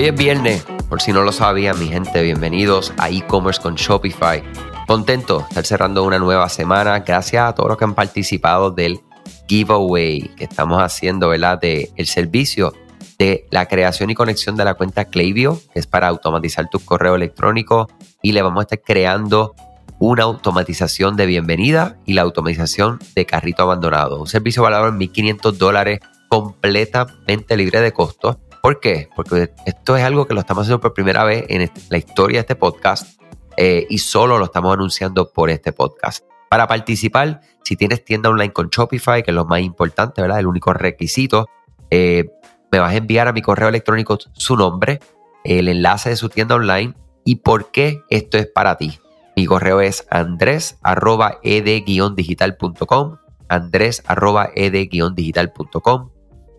Hoy es viernes, por si no lo sabía, mi gente, bienvenidos a e-commerce con Shopify. Contento de estar cerrando una nueva semana. Gracias a todos los que han participado del giveaway que estamos haciendo, ¿verdad? De el servicio de la creación y conexión de la cuenta Klaviyo, que es para automatizar tu correo electrónico y le vamos a estar creando una automatización de bienvenida y la automatización de carrito abandonado. Un servicio valorado en 1.500 dólares completamente libre de costos. ¿Por qué? Porque esto es algo que lo estamos haciendo por primera vez en la historia de este podcast eh, y solo lo estamos anunciando por este podcast. Para participar, si tienes tienda online con Shopify, que es lo más importante, ¿verdad? El único requisito, eh, me vas a enviar a mi correo electrónico su nombre, el enlace de su tienda online y por qué esto es para ti. Mi correo es andres.ed-digital.com andres.ed-digital.com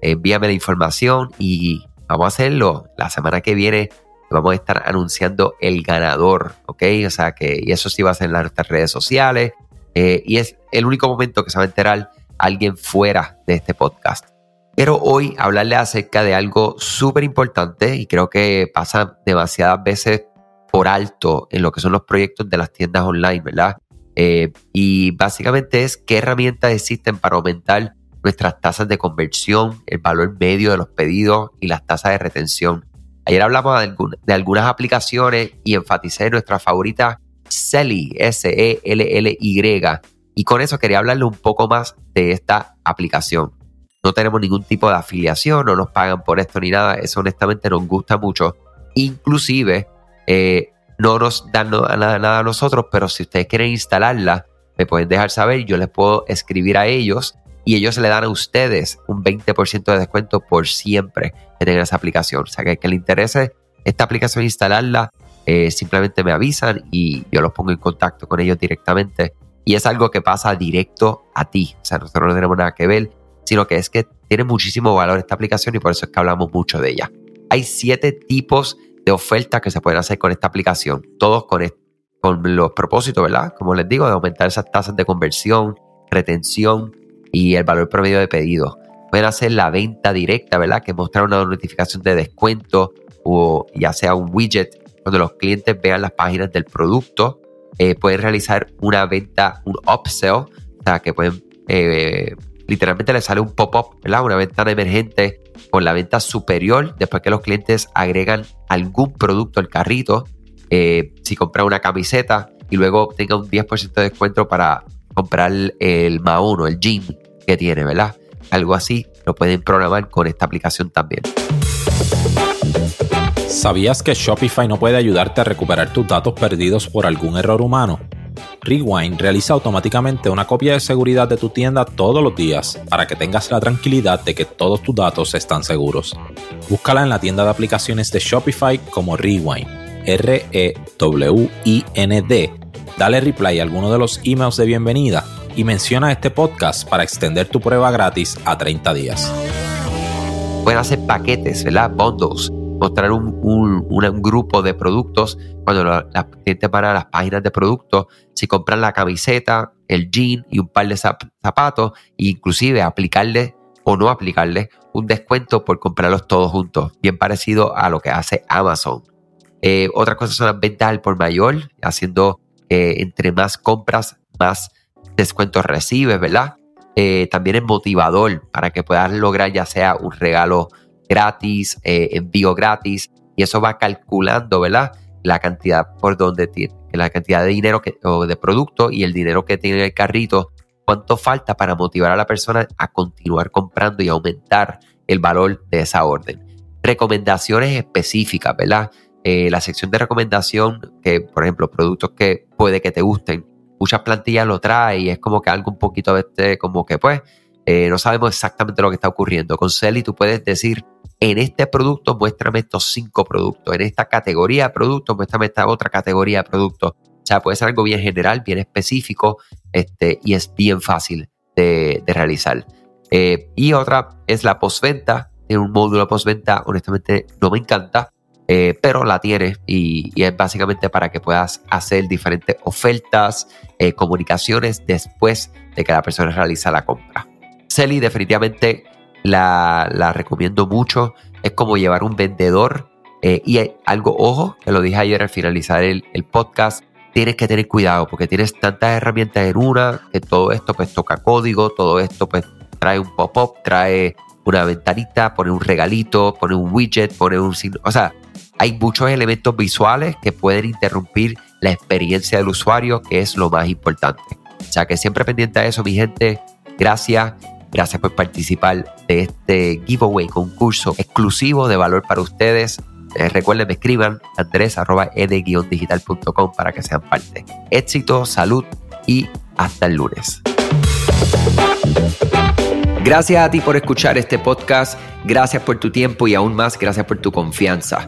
Envíame la información y vamos a hacerlo. La semana que viene vamos a estar anunciando el ganador, ¿ok? O sea que y eso sí va a ser en nuestras redes sociales eh, y es el único momento que se va a enterar alguien fuera de este podcast. Pero hoy hablarle acerca de algo súper importante y creo que pasa demasiadas veces por alto en lo que son los proyectos de las tiendas online, ¿verdad? Eh, y básicamente es qué herramientas existen para aumentar nuestras tasas de conversión, el valor medio de los pedidos y las tasas de retención. Ayer hablamos de, algunas aplicaciones y enfaticé nuestra favorita Selly, S-E-L-L-Y. Y con eso quería hablarle un poco más de esta aplicación. No tenemos ningún tipo de afiliación, no nos pagan por esto ni nada. Eso honestamente nos gusta mucho. Inclusive eh, no nos dan nada, nada a nosotros, pero si ustedes quieren instalarla, me pueden dejar saber. Yo les puedo escribir a ellos y ellos le dan a ustedes un 20% de descuento por siempre tengan esa aplicación. O sea, que, que le interese esta aplicación instalarla, eh, simplemente me avisan y yo los pongo en contacto con ellos directamente. Y es algo que pasa directo a ti. O sea, nosotros no tenemos nada que ver, sino que es que tiene muchísimo valor esta aplicación y por eso es que hablamos mucho de ella. Hay siete tipos de ofertas que se pueden hacer con esta aplicación, todos con, con los propósitos, ¿verdad? Como les digo, de aumentar esas tasas de conversión, retención y el valor promedio de pedido. Pueden hacer la venta directa, ¿verdad? Que mostrar una notificación de descuento o ya sea un widget cuando los clientes vean las páginas del producto. Eh, pueden realizar una venta, un upsell, o sea, que pueden, eh, literalmente les sale un pop-up, ¿verdad? Una ventana emergente con la venta superior después que los clientes agregan algún producto al carrito. Eh, si compran una camiseta y luego tenga un 10% de descuento para comprar el Maono, el jean que tiene, ¿verdad? Algo así lo pueden programar con esta aplicación también. ¿Sabías que Shopify no puede ayudarte a recuperar tus datos perdidos por algún error humano? Rewind realiza automáticamente una copia de seguridad de tu tienda todos los días para que tengas la tranquilidad de que todos tus datos están seguros. Búscala en la tienda de aplicaciones de Shopify como Rewind, R-E-W-I-N-D. Dale reply a alguno de los emails de bienvenida y menciona este podcast para extender tu prueba gratis a 30 días. Pueden hacer paquetes, ¿verdad? Bundles mostrar un, grupo de productos cuando la, gente para las páginas de productos, si compran la camiseta, el jean y un par de zapatos, e inclusive aplicarle o no aplicarle un descuento por comprarlos todos juntos, bien parecido a lo que hace Amazon. Eh, otra cosa son las ventas al por mayor, haciendo eh, entre más compras, más descuentos recibes, ¿verdad? Eh, también es motivador para que puedas lograr ya sea un regalo gratis, eh, envío gratis, y eso va calculando, ¿verdad? La cantidad por donde tiene, la cantidad de dinero que, o de producto y el dinero que tiene el carrito, cuánto falta para motivar a la persona a continuar comprando y aumentar el valor de esa orden. Recomendaciones específicas, ¿verdad? Eh, la sección de recomendación, que por ejemplo, productos que puede que te gusten, muchas plantillas lo trae y es como que algo un poquito, este, como que pues, eh, no sabemos exactamente lo que está ocurriendo. Con Selly tú puedes decir, en este producto muéstrame estos cinco productos, en esta categoría de productos muéstrame esta otra categoría de productos. O sea, puede ser algo bien general, bien específico este, y es bien fácil de, realizar. Eh, y otra es la postventa. Tiene un módulo postventa, honestamente no me encanta, eh, pero la tiene y, es básicamente para que puedas hacer diferentes ofertas, comunicaciones después de que la persona realiza la compra. Selly definitivamente la, recomiendo mucho. Es como llevar un vendedor Eh, y hay algo, ojo, que lo dije ayer al finalizar el, el podcast, tienes que tener cuidado porque tienes tantas herramientas en una que todo esto pues toca código, todo esto pues trae un pop-up, trae una ventanita, pone un regalito, pone un widget, pone un signo. O sea, hay muchos elementos visuales que pueden interrumpir la experiencia del usuario, que es lo más importante. O sea, que siempre pendiente a eso, mi gente. Gracias. Gracias por participar de este giveaway, concurso exclusivo de valor para ustedes. Eh, recuerden, me escriban andres.ed-digital.com para que sean parte. Éxito, salud y hasta el lunes. Gracias a ti por escuchar este podcast, gracias por tu tiempo y aún más gracias por tu confianza.